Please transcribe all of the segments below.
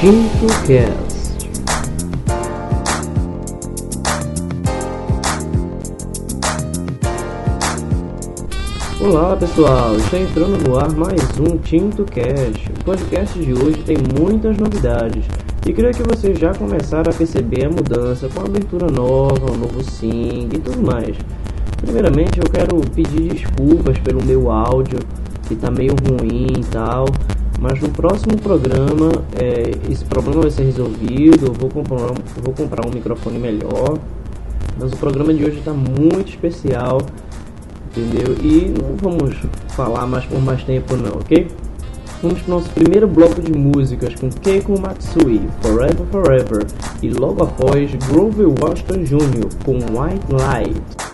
TintoCast. Olá pessoal, está entrando no ar mais um TintoCast. O podcast de hoje tem muitas novidades e creio que vocês já começaram a perceber a mudança com a abertura nova, o novo sing e tudo mais. Primeiramente eu quero pedir desculpas pelo meu áudio que está meio ruim e tal, mas no próximo programa é, esse problema vai ser resolvido, eu vou comprar, vou comprar um microfone melhor. Mas o programa de hoje está muito especial entendeu? E não vamos falar mais por mais tempo não, ok? Vamos para o nosso primeiro bloco de músicas com Keiko Matsui, Forever Forever, e logo após Grover Washington Jr. com White Light.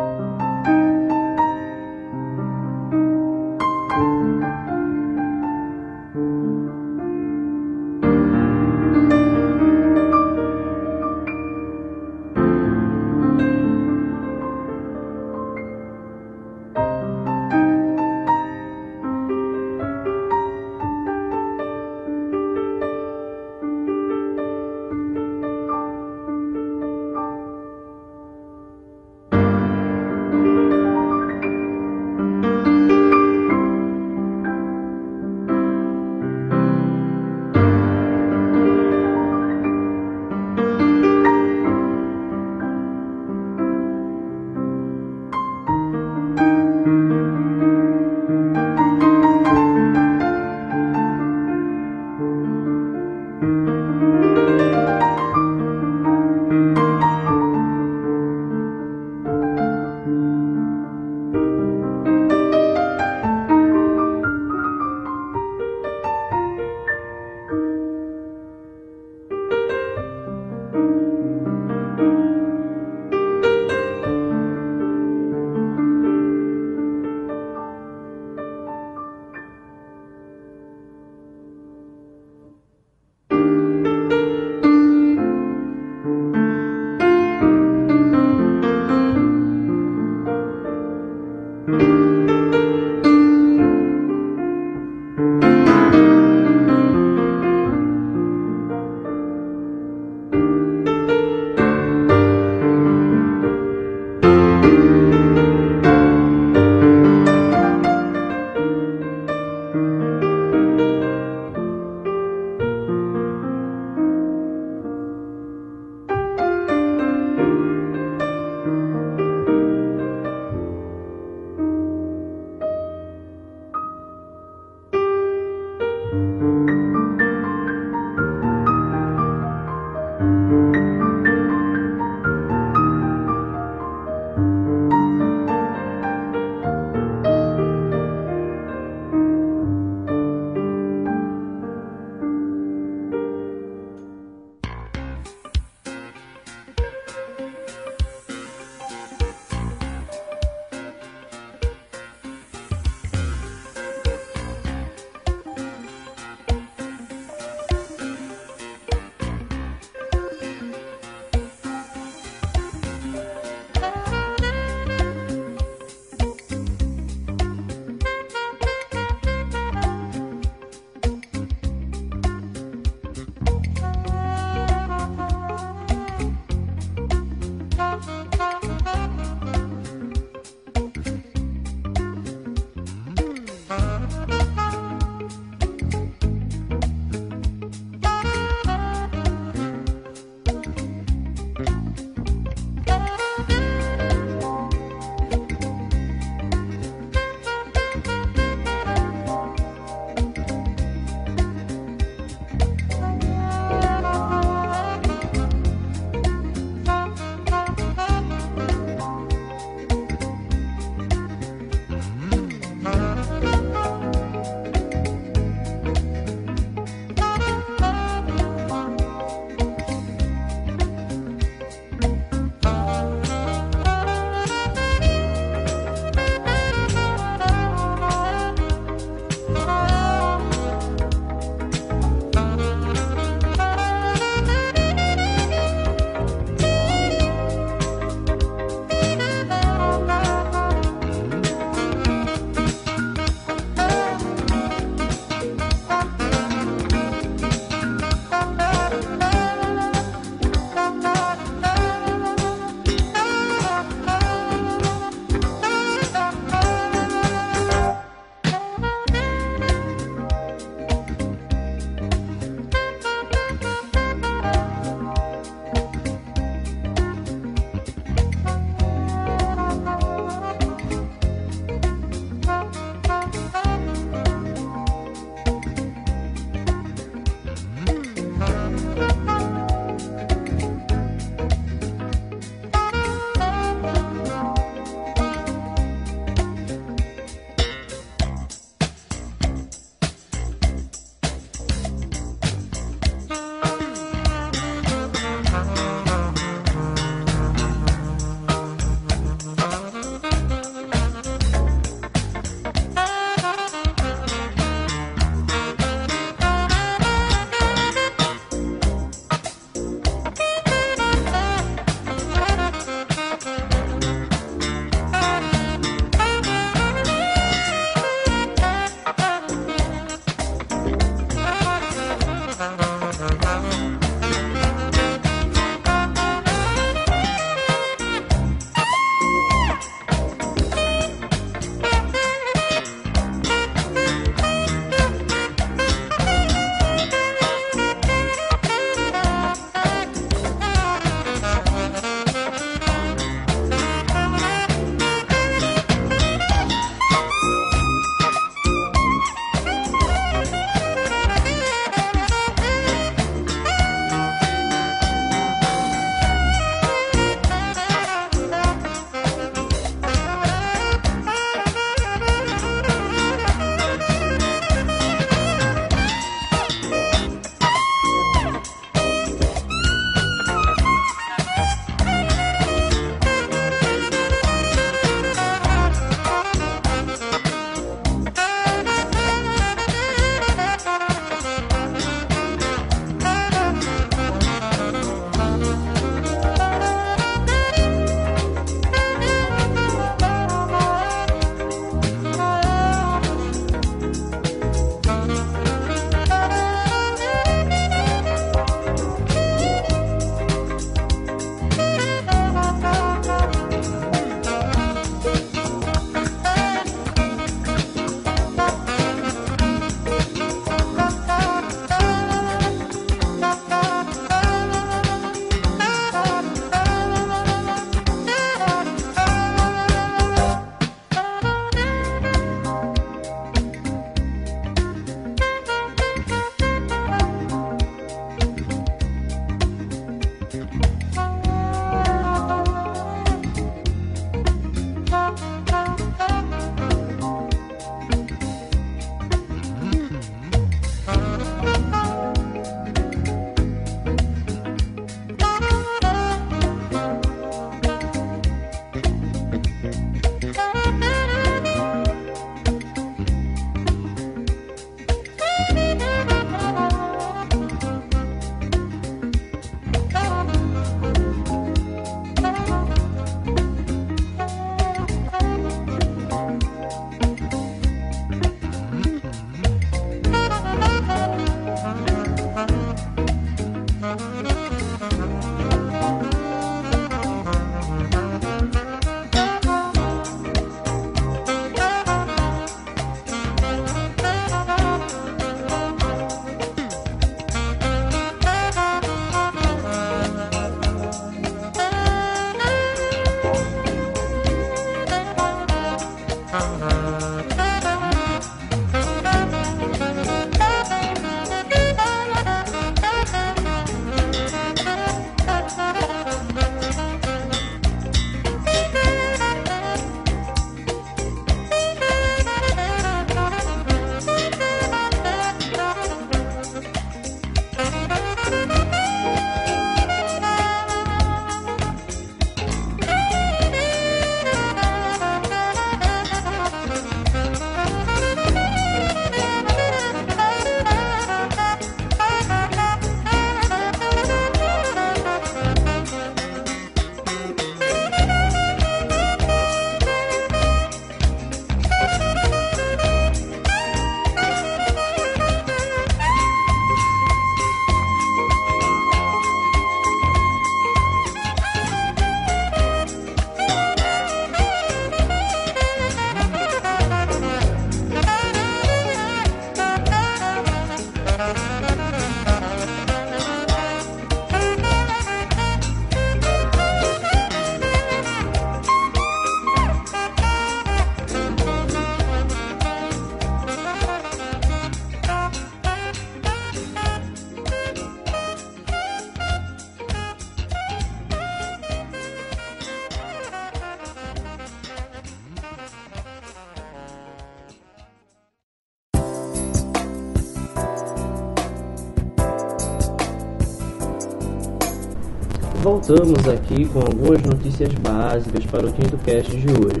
Voltamos aqui com algumas notícias básicas para o TintoCast de hoje.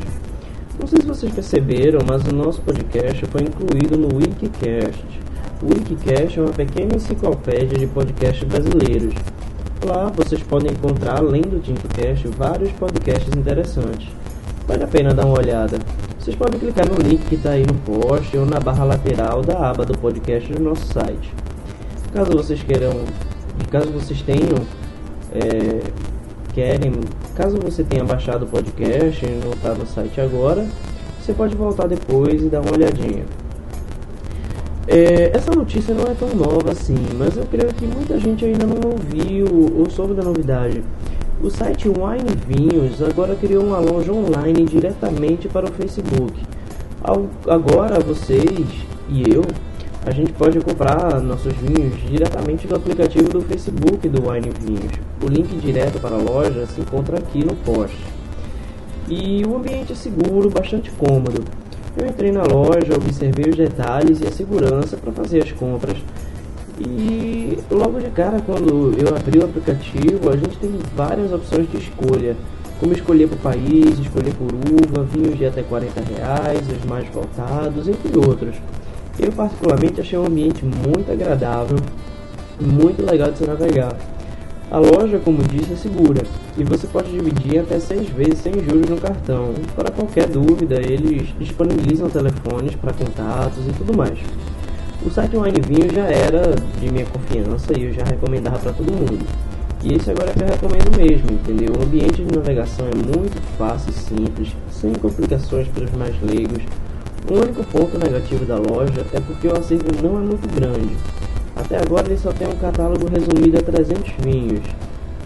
Não sei se vocês perceberam, mas o nosso podcast foi incluído no Wikicast. O Wikicast é uma pequena enciclopédia de podcasts brasileiros. Lá vocês podem encontrar, além do TintoCast, vários podcasts interessantes. Vale a pena dar uma olhada. Vocês podem clicar no link que está aí no post ou na barra lateral da aba do podcast do nosso site. Caso vocês queiram, caso vocês tenham é, querem, caso você tenha baixado o podcast e não está no site agora, você pode voltar depois e dar uma olhadinha. É, essa notícia não é tão nova assim, mas eu creio que muita gente ainda não ouviu ou soube da novidade. O site Wine Vinhos agora criou uma loja online diretamente para o Facebook. Agora vocês e eu a gente pode comprar nossos vinhos diretamente do aplicativo do Facebook do Wine Vinhos. O link direto para a loja se encontra aqui no post. E o ambiente é seguro, bastante cômodo. Eu entrei na loja, observei os detalhes e a segurança para fazer as compras. E logo de cara, quando eu abri o aplicativo, a gente tem várias opções de escolha. Como escolher por país, escolher por uva, vinhos de até 40 reais, os mais voltados, entre outros. Eu particularmente achei um ambiente muito agradável, muito legal de se navegar. A loja, como disse, é segura e você pode dividir até seis vezes sem juros no cartão. Para qualquer dúvida, eles disponibilizam telefones para contatos e tudo mais. O site Wine Vinho já era de minha confiança e eu já recomendava para todo mundo. E esse agora é que eu recomendo mesmo, entendeu? O ambiente de navegação é muito fácil e simples, sem complicações para os mais leigos o único ponto negativo da loja é porque o acervo não é muito grande. Até agora ele só tem um catálogo resumido a 300 vinhos,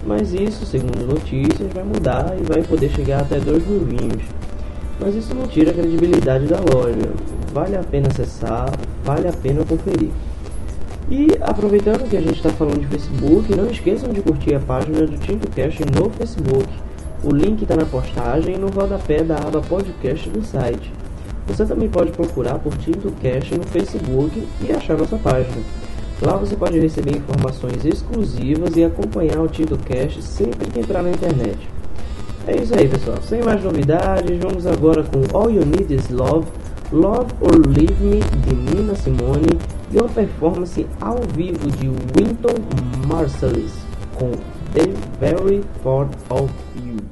mas isso, segundo notícias, vai mudar e vai poder chegar até 2 mil vinhos. Mas isso não tira a credibilidade da loja. Vale a pena acessar, vale a pena conferir. E aproveitando que a gente está falando de Facebook, não esqueçam de curtir a página do TintoCast no Facebook. O link está na postagem e no rodapé da aba podcast do site. Você também pode procurar por TintoCast no Facebook e achar nossa página. Lá você pode receber informações exclusivas e acompanhar o TintoCast sempre que entrar na internet. É isso aí, pessoal. Sem mais novidades, vamos agora com All You Need Is Love, Love or Leave Me, de Nina Simone, e uma performance ao vivo de Winton Marsalis, com The Very Thought of You.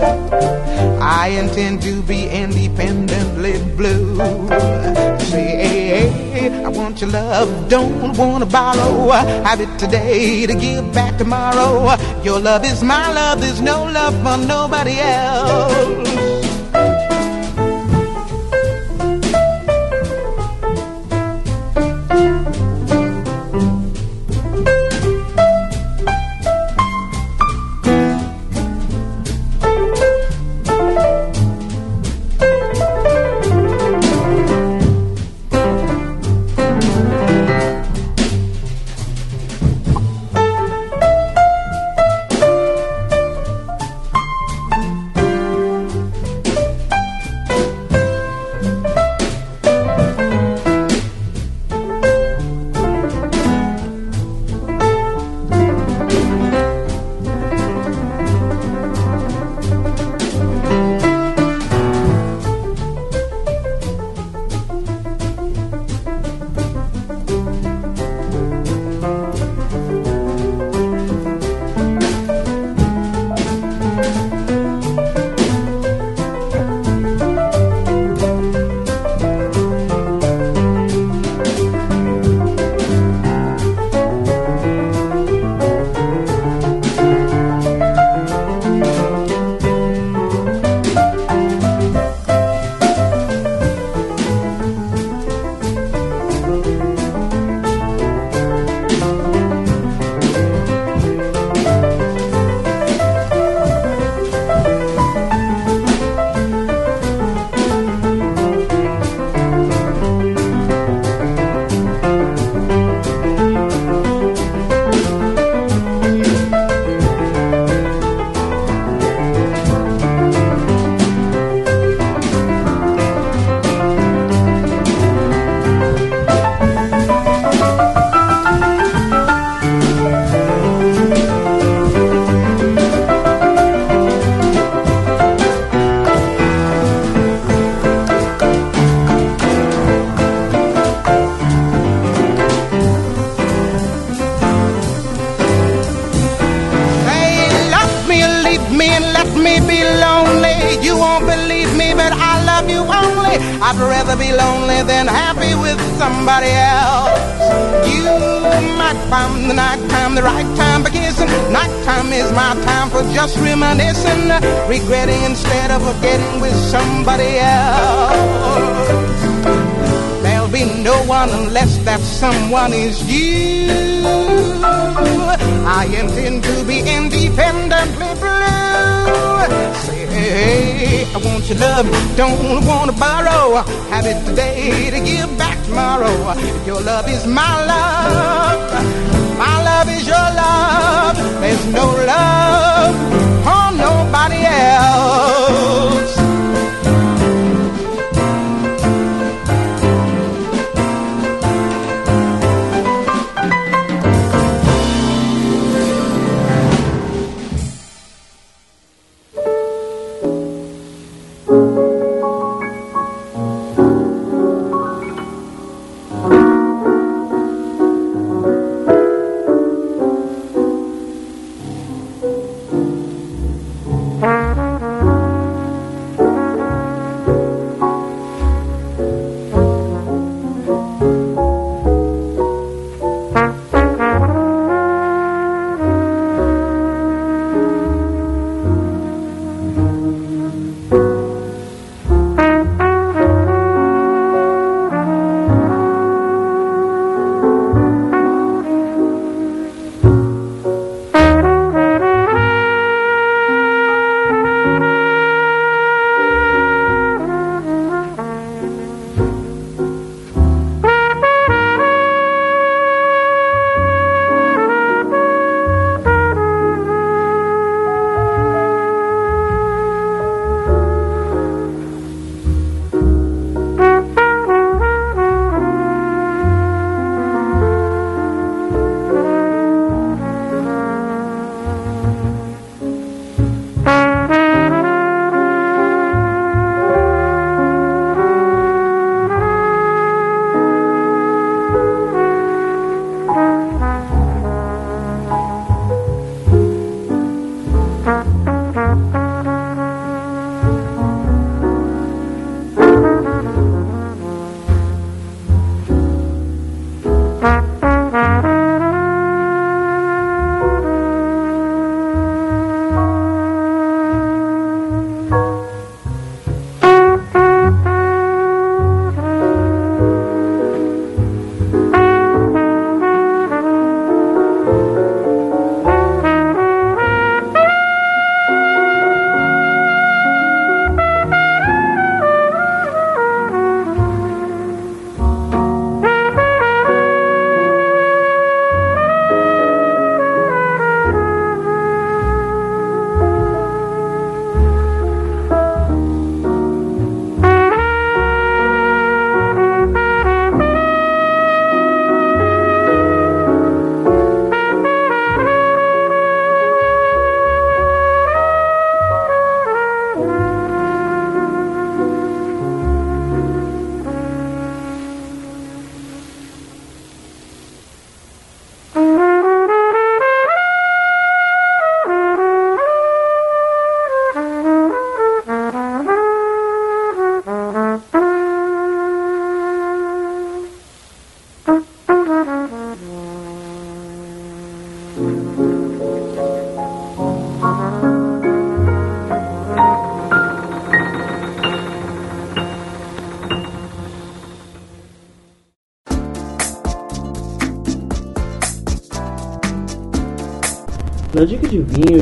I intend to be independently blue. Say, I want your love, don't wanna borrow. Have it today to give back tomorrow. Your love is my love, there's no love for nobody else.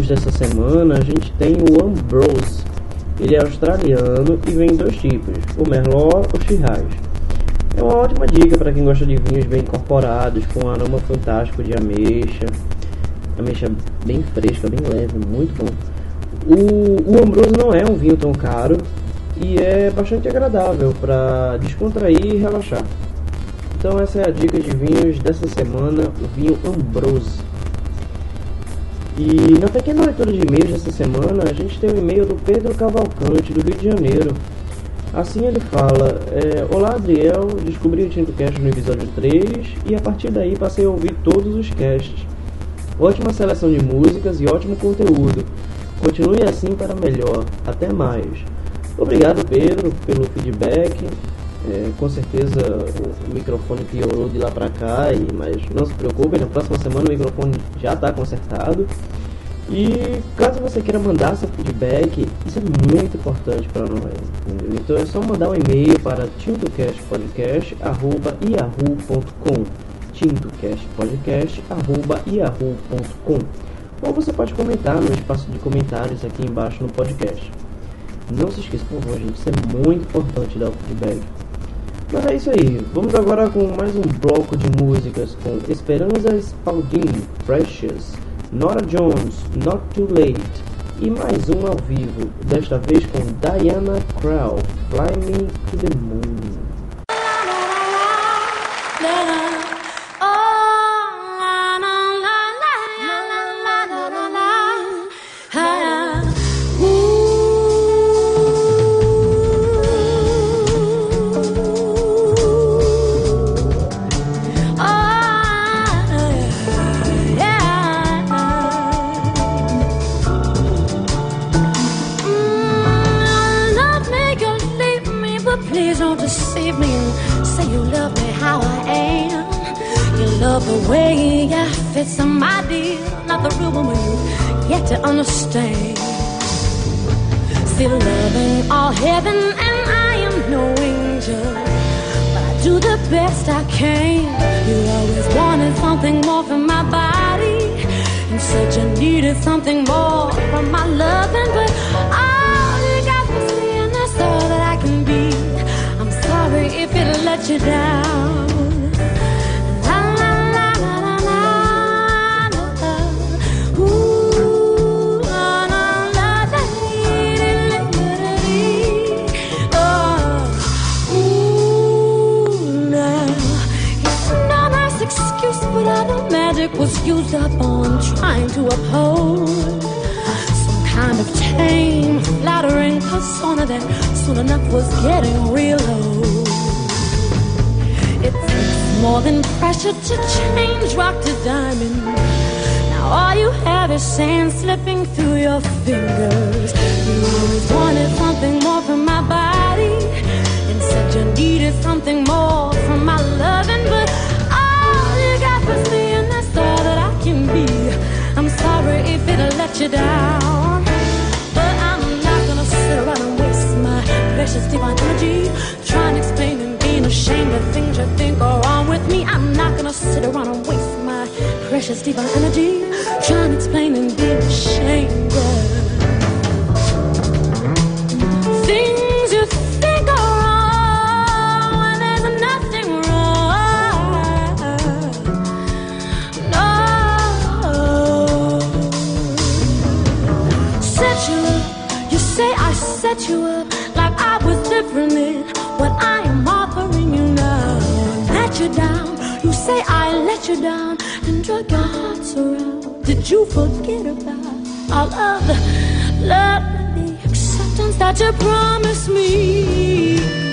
Dessa semana, a gente tem o Ambrose. Ele é australiano e vem em dois tipos, o Merlot ou Shiraz. É uma ótima dica para quem gosta de vinhos bem incorporados, com um aroma fantástico de ameixa. Ameixa bem fresca, bem leve, muito bom. O, o Ambrose não é um vinho tão caro e é bastante agradável para descontrair e relaxar. Então essa é a dica de vinhos dessa semana, o vinho Ambrose. E na pequena leitura de e-mails dessa semana, a gente tem o um e-mail do Pedro Cavalcante, do Rio de Janeiro. Assim ele fala: é, Olá Adriel, descobri o Tinto Cast no episódio 3 e a partir daí passei a ouvir todos os casts. Ótima seleção de músicas e ótimo conteúdo. Continue assim para melhor. Até mais. Obrigado, Pedro, pelo feedback. É, com certeza o microfone piorou de lá para cá, e, mas não se preocupe, na próxima semana o microfone já está consertado. E caso você queira mandar seu feedback, isso é muito importante para nós. Entendeu? Então é só mandar um e-mail para tintocastpodcast.yahoo.com tintocastpodcast.yahoo.com Ou você pode comentar no espaço de comentários aqui embaixo no podcast. Não se esqueça, por favor, gente, isso é muito importante dar o feedback. Mas é isso aí, vamos agora com mais um bloco de músicas com Esperança Spalding, Precious, Nora Jones, Not Too Late e mais um ao vivo, desta vez com Diana Crow, Fly Me to the Moon. Heaven, and I am no angel, but I do the best I can. You always wanted something more from my body, and said you needed something more from my loving, but all you got was me, and that's all that I can be. I'm sorry if it let you down. Soon enough was getting real old. It takes more than pressure to change rock to diamond. Now all you have is sand slipping through your fingers. You always wanted something more from my body, and said you needed something more from my loving, but all you got was me, and that's all that I can be. I'm sorry if it'll let you down. But I'm not gonna sit around precious divine energy trying to explain and being ashamed of things you think are wrong with me. I'm not gonna sit around and waste my precious divine energy trying to explain and being ashamed of. Things you think are wrong when there's nothing wrong. No. Set you up like I in what I am offering you now. Let you down, you say I let you down and drug your hearts around. Did you forget about all of the love and the acceptance that you promised me?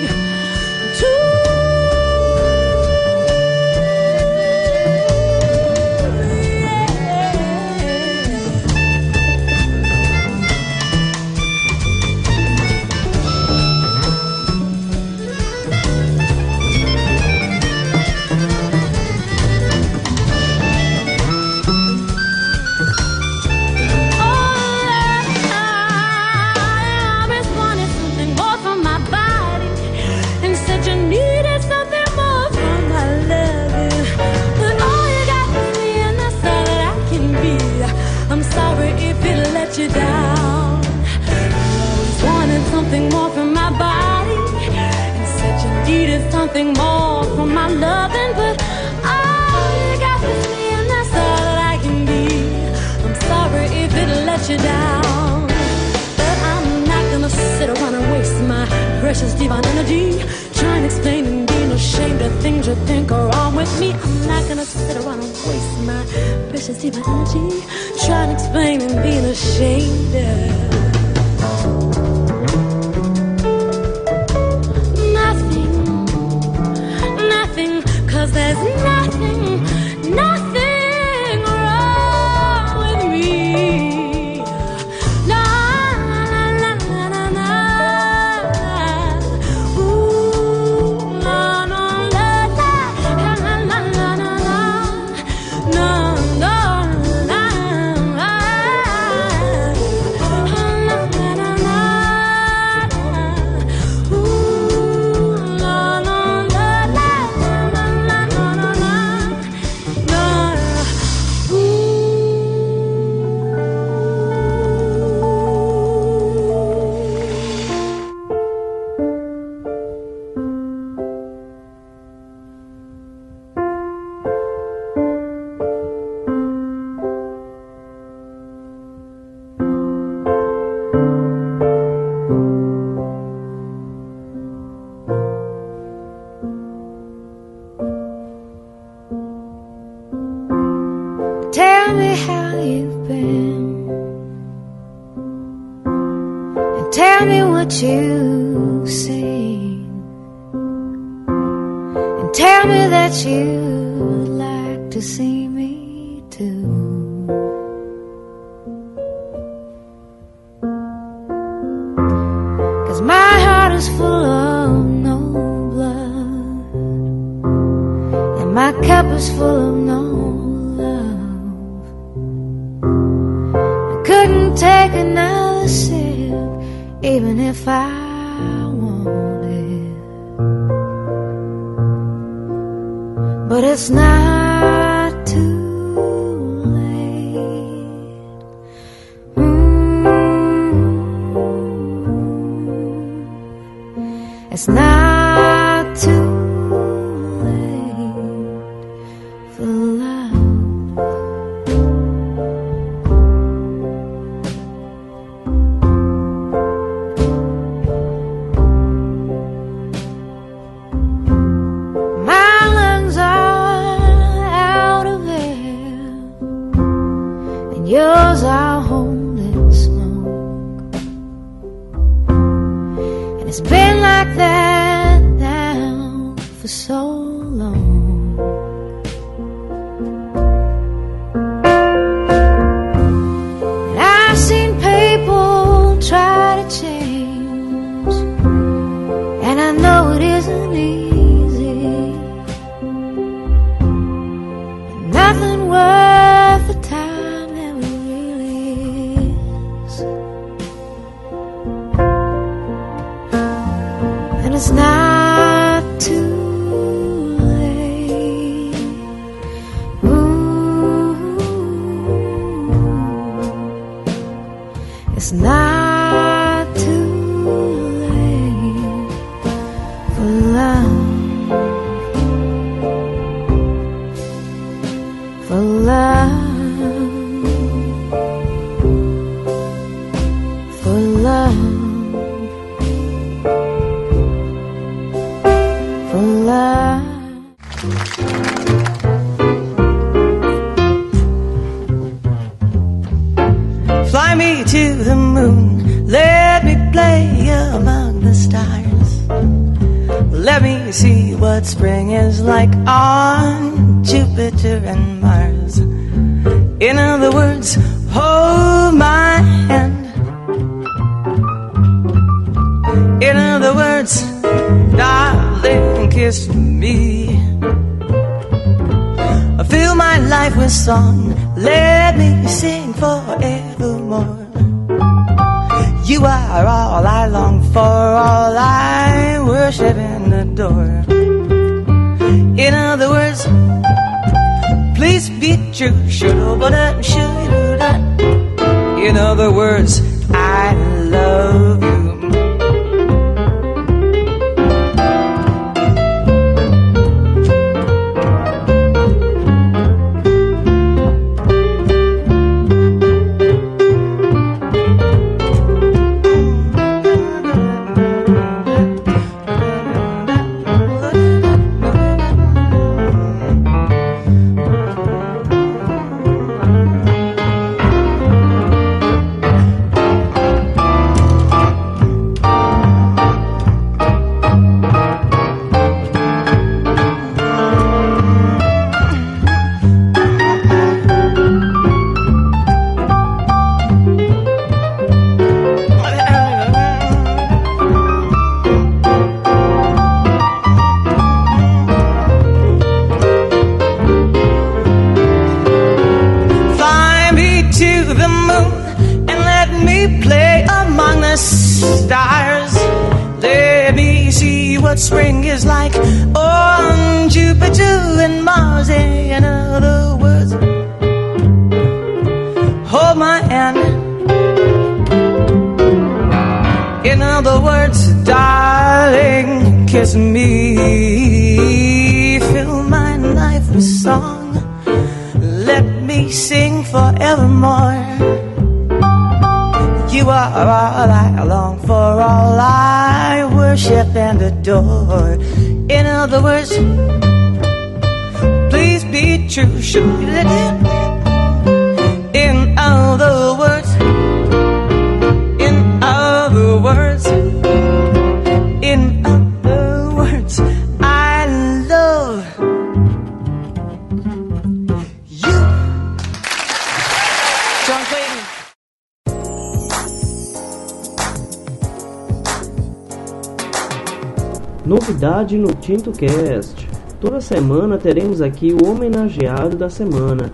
Tinto TintoCast. Toda semana teremos aqui o homenageado da semana.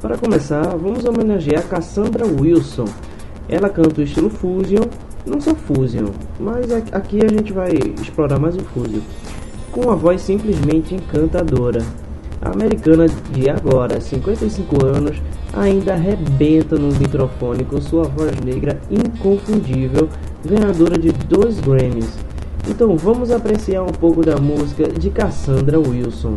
Para começar, vamos homenagear Cassandra Wilson. Ela canta o estilo fusion, não só fusion, mas aqui a gente vai explorar mais o fusion. Com uma voz simplesmente encantadora. A americana de agora, 55 anos, ainda arrebenta no microfone com sua voz negra inconfundível, ganhadora de dois Grammys então vamos apreciar um pouco da música de Cassandra Wilson.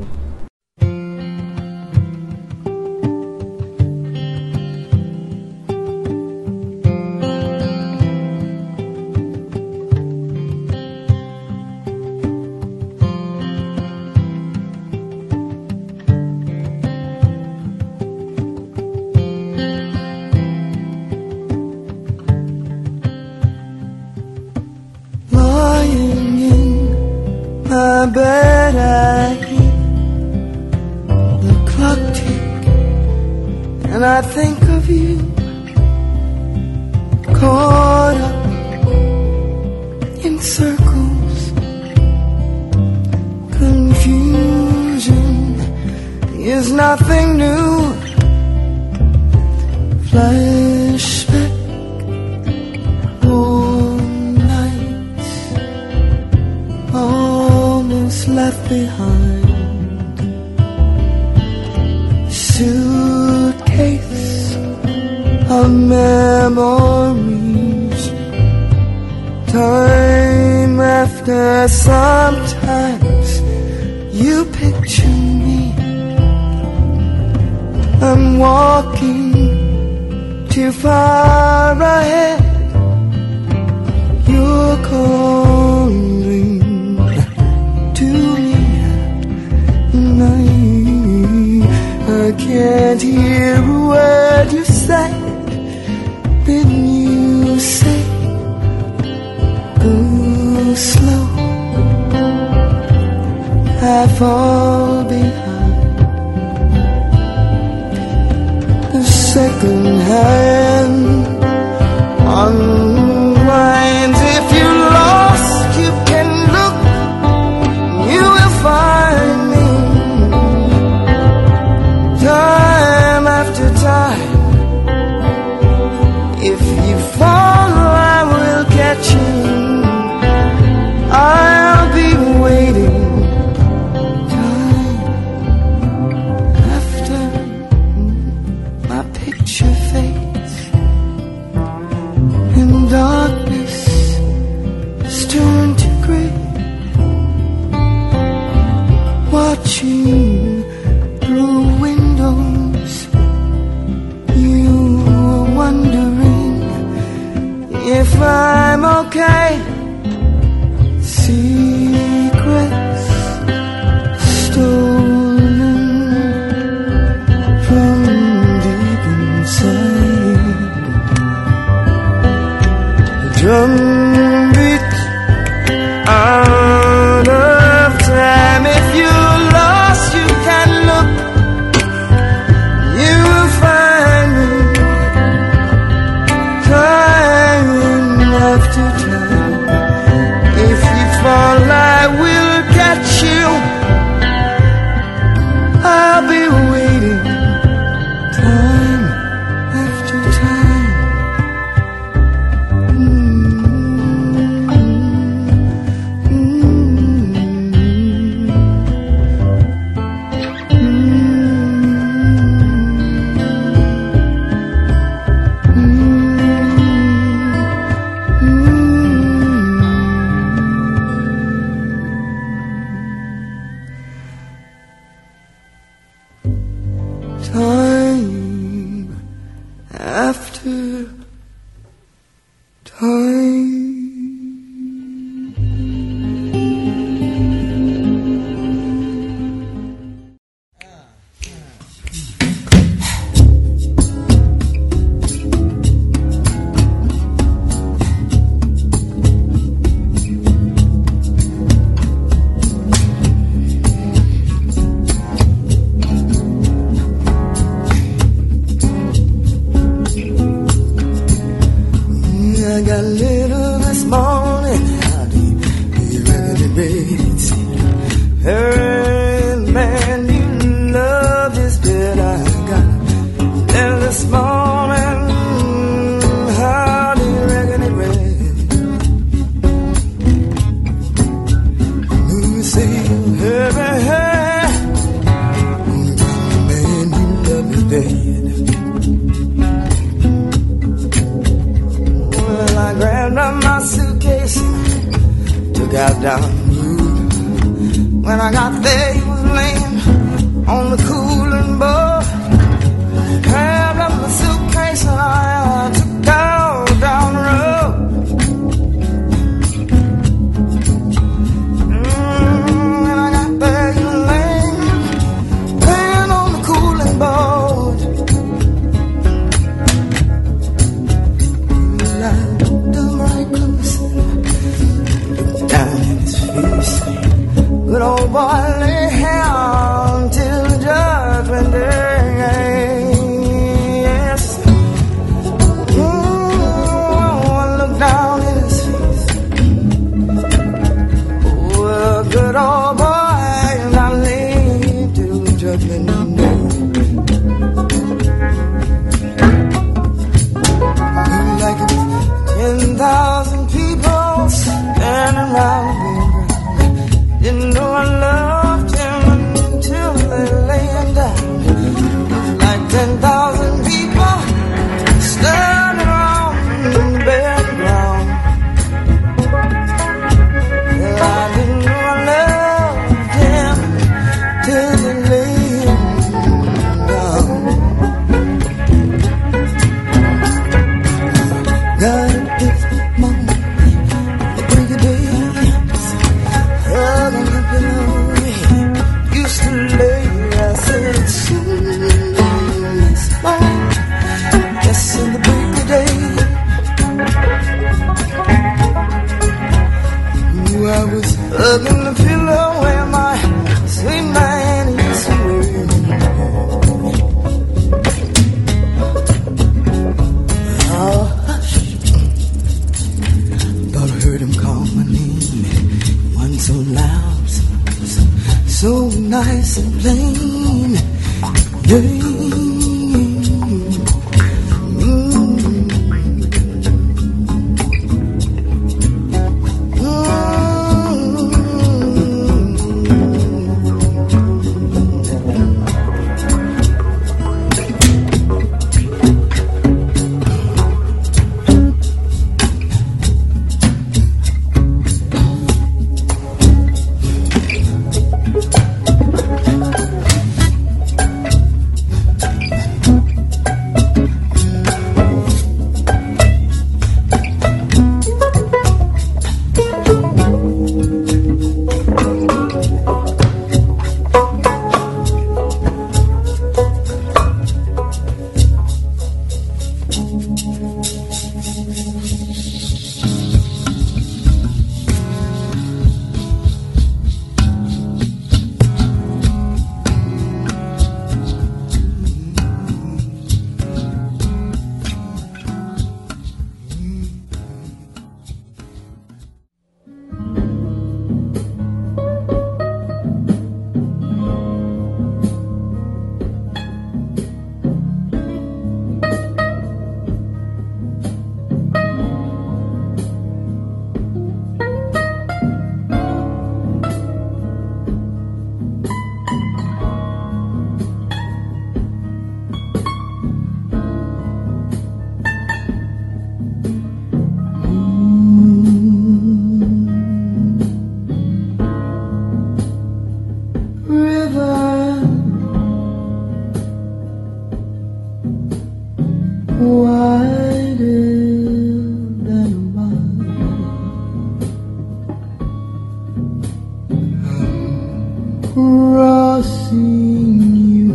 crossing you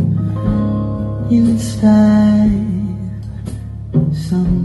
inside. Some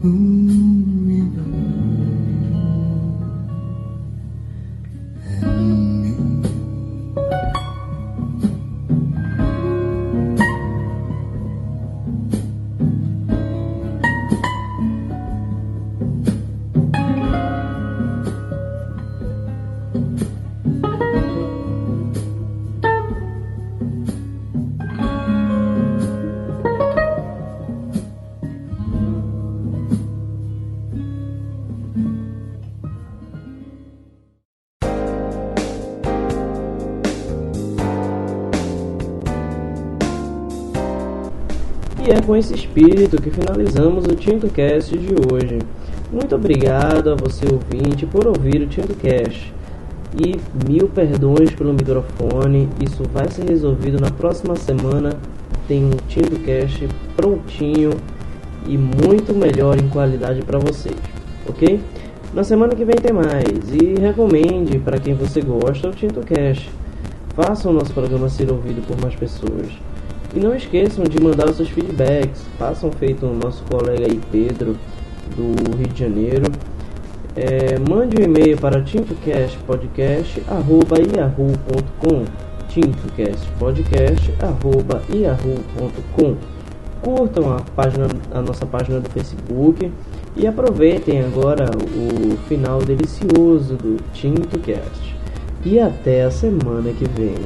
E com esse espírito que finalizamos o TintoCast de hoje. Muito obrigado a você ouvinte por ouvir o TintoCast. E mil perdões pelo microfone, isso vai ser resolvido na próxima semana. Tem um TintoCast prontinho e muito melhor em qualidade para vocês, ok? Na semana que vem tem mais e recomende para quem você gosta o TintoCast. Faça o nosso programa ser ouvido por mais pessoas. E não esqueçam de mandar os seus feedbacks. Façam feito o nosso colega aí Pedro do Rio de Janeiro. É, mande um e-mail para tintocastpodcast.yahoo.com tintocastpodcast.yahoo.com Curtam a, página, a nossa página do Facebook e aproveitem agora o final delicioso do TintoCast. E até a semana que vem.